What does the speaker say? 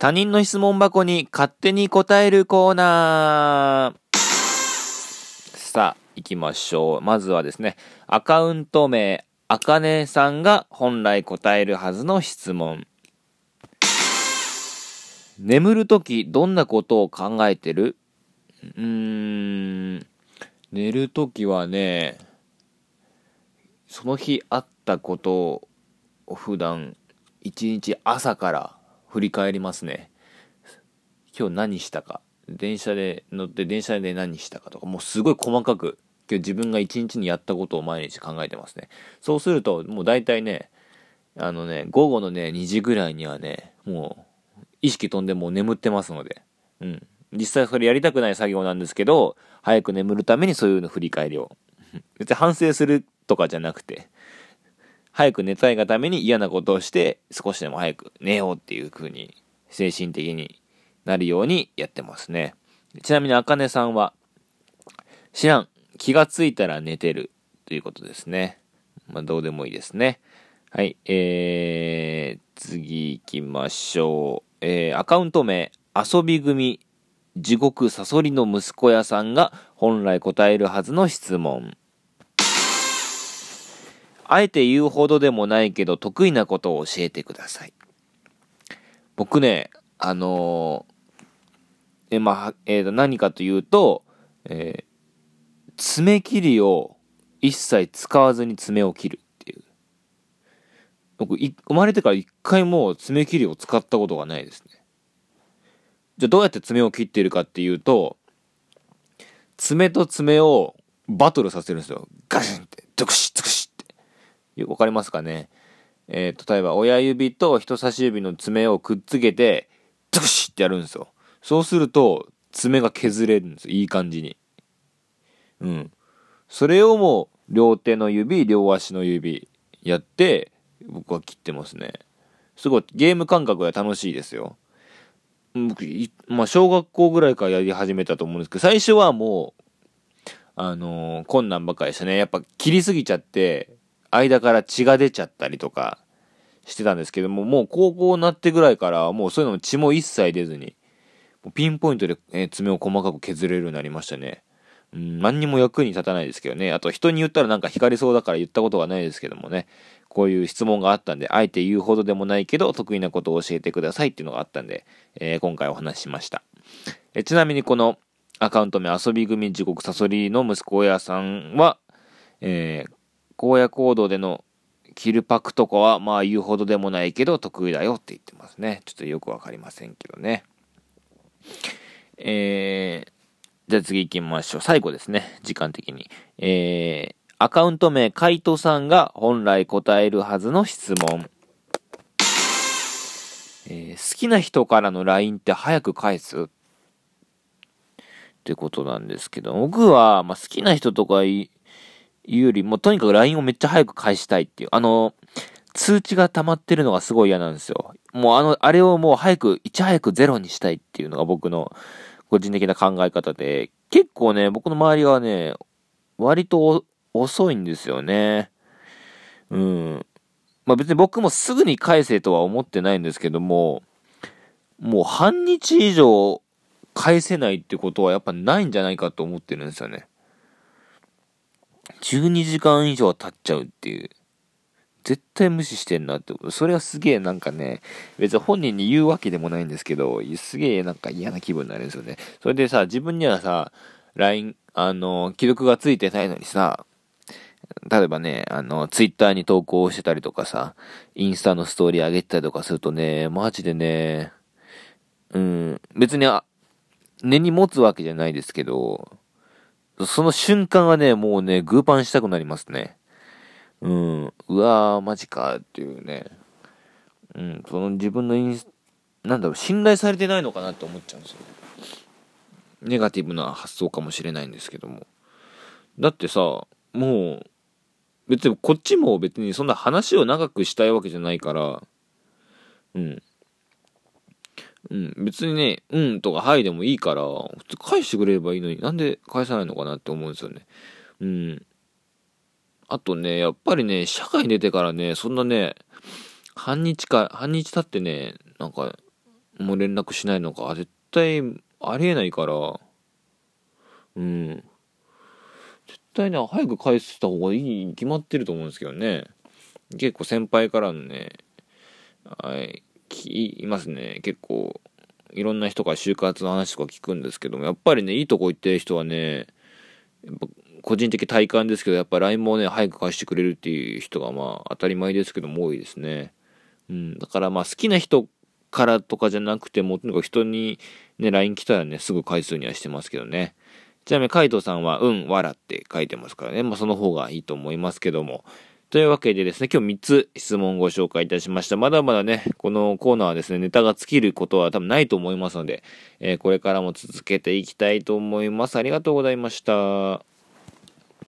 他人の質問箱に勝手に答えるコーナー。さあ、行きましょう。まずはですね、アカウント名、あかねさんが本来答えるはずの質問。眠るときどんなことを考えてる？うーん、寝るときはね、その日あったことを普段一日朝から振り返りますね。今日何したか。電車で乗って電車で何したかとか、もうすごい細かく、今日自分が一日にやったことを毎日考えてますね。そうすると、もう大体ね、あのね、午後のね、2時ぐらいにはね、もう、意識飛んでもう眠ってますので、うん。実際それやりたくない作業なんですけど、早く眠るためにそういうの振り返りを。別に反省するとかじゃなくて、早く寝たいがために嫌なことをして少しでも早く寝ようっていう風に精神的になるようにやってますね。ちなみにあかねさんは知らん。気がついたら寝てるということですね。まあどうでもいいですね。はい。えー、次行きましょう。えー、アカウント名、遊び組、地獄サソリの息子屋さんが本来答えるはずの質問。あえて言うほどでもないけど得意なことを教えてください。僕ね、あのー、え、まあ、えー、と、何かというと、えー、爪切りを一切使わずに爪を切るっていう。僕、生まれてから一回も爪切りを使ったことがないですね。じゃあどうやって爪を切っているかっていうと、爪と爪をバトルさせるんですよ。ガシンって、ドクシッドクシッわかりますかね？えー、例えば親指と人差し指の爪をくっつけて、ドクシってやるんですよ。そうすると、爪が削れるんです。いい感じに。うん。それをもう、両手の指、両足の指、やって、僕は切ってますね。すごい、ゲーム感覚が楽しいですよ。僕、まあ、小学校ぐらいからやり始めたと思うんですけど、最初はもう、あのー、困難ばっかりでしたね。やっぱ切りすぎちゃって、間から血が出ちゃったりとかしてたんですけども、もう高校になってぐらいからもうそういうのも血も一切出ずに、ピンポイントで、え爪を細かく削れるようになりましたね。うん、何にも役に立たないですけどね。あと人に言ったらなんか光りそうだから言ったことがないですけどもね。こういう質問があったんで、あえて言うほどでもないけど、得意なことを教えてくださいっていうのがあったんで、えー、今回お話ししました。えちなみにこのアカウント名遊び組地獄サソリの息子親さんは、えー、荒野行動でのキルパクとかはまあ言うほどでもないけど得意だよって言ってますね。ちょっとよくわかりませんけどね。えー、じゃあ次行きましょう。最後ですね。時間的に。えー、アカウント名、カイトさんが本来答えるはずの質問。えー、好きな人からの LINE って早く返す？ってことなんですけど、僕は、まあ、好きな人とかいうよりも、とにかく LINE をめっちゃ早く返したいっていう、あの、通知が溜まってるのがすごい嫌なんですよ。もうあの、あれをもう早く、いち早くゼロにしたいっていうのが僕の個人的な考え方で、結構ね、僕の周りはね、割と遅いんですよね。うん。まあ別に僕もすぐに返せとは思ってないんですけども、もう半日以上返せないってことはやっぱないんじゃないかと思ってるんですよね。12時間以上経っちゃうっていう。絶対無視してんなって。それはすげえなんかね、別に本人に言うわけでもないんですけど、すげえなんか嫌な気分になるんですよね。それでさ、自分にはさ、LINE、あの、既読がついてないのにさ、例えばね、あの、ツイッターに投稿してたりとかさ、インスタのストーリー上げてたりとかするとね、マジでね、うん、別に、あ、根に持つわけじゃないですけど、その瞬間はね、もうね、グーパンしたくなりますね。うん。うわー、マジかっていうね。うん。その自分のインス、なんだろう、信頼されてないのかなって思っちゃうんですよ。ネガティブな発想かもしれないんですけども。だってさ、もう、別にこっちも別にそんな話を長くしたいわけじゃないから、うん。うん、別にね、うんとかはいでもいいから、普通返してくれればいいのになんで返さないのかなって思うんですよね。うん。あとね、やっぱりね、社会に出てからね、そんなね、半日か、半日経ってね、なんか、もう連絡しないのか。絶対ありえないから。うん。絶対ね、早く返した方がいいに決まってると思うんですけどね。結構先輩からのね、はい、いますね。結構、いろんな人から就活の話とか聞くんですけども、やっぱりね、いいとこ行ってる人はね、個人的体感ですけど、やっぱ LINE もね、早く返してくれるっていう人がまあ当たり前ですけども多いですね。うん、だからまあ好きな人からとかじゃなくても、とにかく人にね、LINE 来たらね、すぐ返すようにはしてますけどね。ちなみにカイトさんは、うん、わらって書いてますからね。まあその方がいいと思いますけども。というわけでですね、今日3つ質問をご紹介いたしました。まだまだね、このコーナーはですね、ネタが尽きることは多分ないと思いますので、えー、これからも続けていきたいと思います。ありがとうございました。